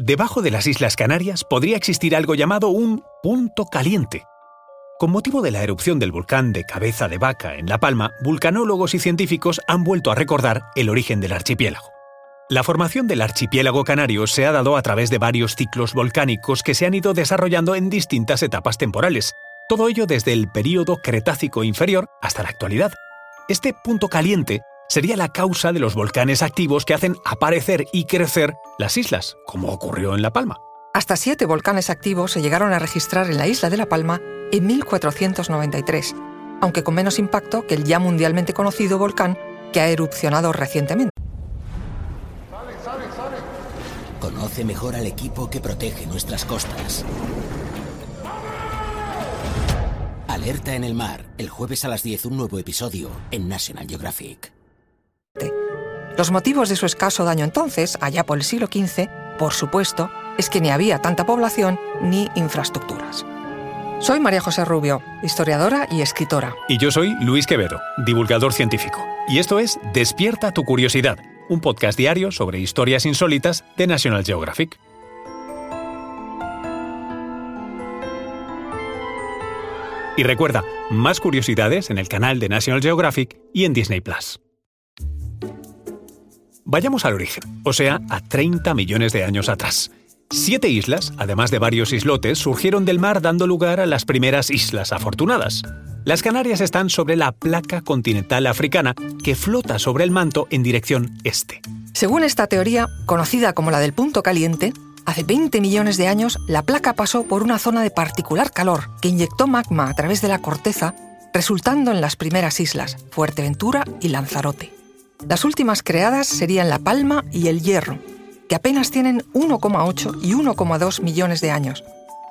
Debajo de las Islas Canarias podría existir algo llamado un punto caliente. Con motivo de la erupción del volcán de Cabeza de Vaca en La Palma, vulcanólogos y científicos han vuelto a recordar el origen del archipiélago. La formación del archipiélago canario se ha dado a través de varios ciclos volcánicos que se han ido desarrollando en distintas etapas temporales, todo ello desde el período Cretácico inferior hasta la actualidad. Este punto caliente sería la causa de los volcanes activos que hacen aparecer y crecer las islas, como ocurrió en La Palma. Hasta siete volcanes activos se llegaron a registrar en la isla de La Palma en 1493, aunque con menos impacto que el ya mundialmente conocido volcán que ha erupcionado recientemente. Conoce mejor al equipo que protege nuestras costas. Alerta en el mar, el jueves a las 10 un nuevo episodio en National Geographic. Los motivos de su escaso daño entonces, allá por el siglo XV, por supuesto, es que ni había tanta población ni infraestructuras. Soy María José Rubio, historiadora y escritora. Y yo soy Luis Quevedo, divulgador científico. Y esto es Despierta tu curiosidad, un podcast diario sobre historias insólitas de National Geographic. Y recuerda, más curiosidades en el canal de National Geographic y en Disney Plus. Vayamos al origen, o sea, a 30 millones de años atrás. Siete islas, además de varios islotes, surgieron del mar dando lugar a las primeras islas afortunadas. Las Canarias están sobre la placa continental africana que flota sobre el manto en dirección este. Según esta teoría, conocida como la del punto caliente, hace 20 millones de años la placa pasó por una zona de particular calor que inyectó magma a través de la corteza, resultando en las primeras islas, Fuerteventura y Lanzarote. Las últimas creadas serían La Palma y El Hierro, que apenas tienen 1,8 y 1,2 millones de años.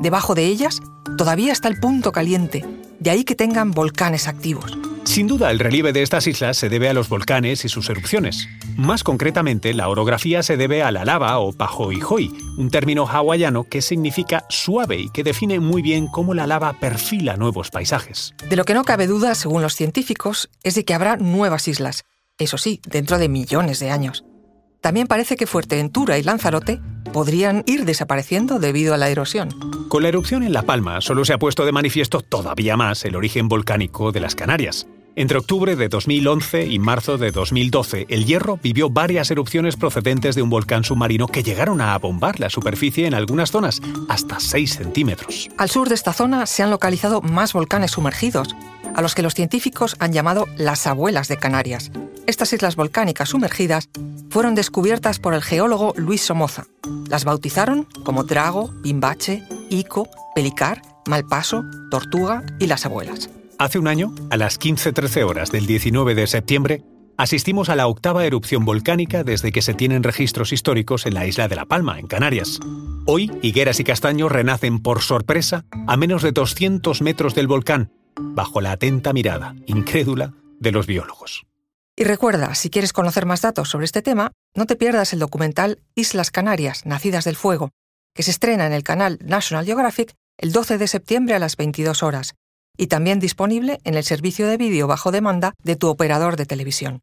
Debajo de ellas todavía está el punto caliente, de ahí que tengan volcanes activos. Sin duda, el relieve de estas islas se debe a los volcanes y sus erupciones. Más concretamente, la orografía se debe a la lava o pahoihoi, un término hawaiano que significa suave y que define muy bien cómo la lava perfila nuevos paisajes. De lo que no cabe duda, según los científicos, es de que habrá nuevas islas, eso sí, dentro de millones de años. También parece que Fuerteventura y Lanzarote podrían ir desapareciendo debido a la erosión. Con la erupción en La Palma solo se ha puesto de manifiesto todavía más el origen volcánico de las Canarias. Entre octubre de 2011 y marzo de 2012, el Hierro vivió varias erupciones procedentes de un volcán submarino que llegaron a abombar la superficie en algunas zonas, hasta 6 centímetros. Al sur de esta zona se han localizado más volcanes sumergidos, a los que los científicos han llamado las abuelas de Canarias. Estas islas volcánicas sumergidas fueron descubiertas por el geólogo Luis Somoza. Las bautizaron como Drago, Bimbache, Ico, Pelicar, Malpaso, Tortuga y las abuelas. Hace un año, a las 15.13 horas del 19 de septiembre, asistimos a la octava erupción volcánica desde que se tienen registros históricos en la isla de La Palma, en Canarias. Hoy, higueras y castaños renacen por sorpresa a menos de 200 metros del volcán, bajo la atenta mirada, incrédula, de los biólogos. Y recuerda, si quieres conocer más datos sobre este tema, no te pierdas el documental Islas Canarias, Nacidas del Fuego, que se estrena en el canal National Geographic el 12 de septiembre a las 22 horas y también disponible en el servicio de vídeo bajo demanda de tu operador de televisión.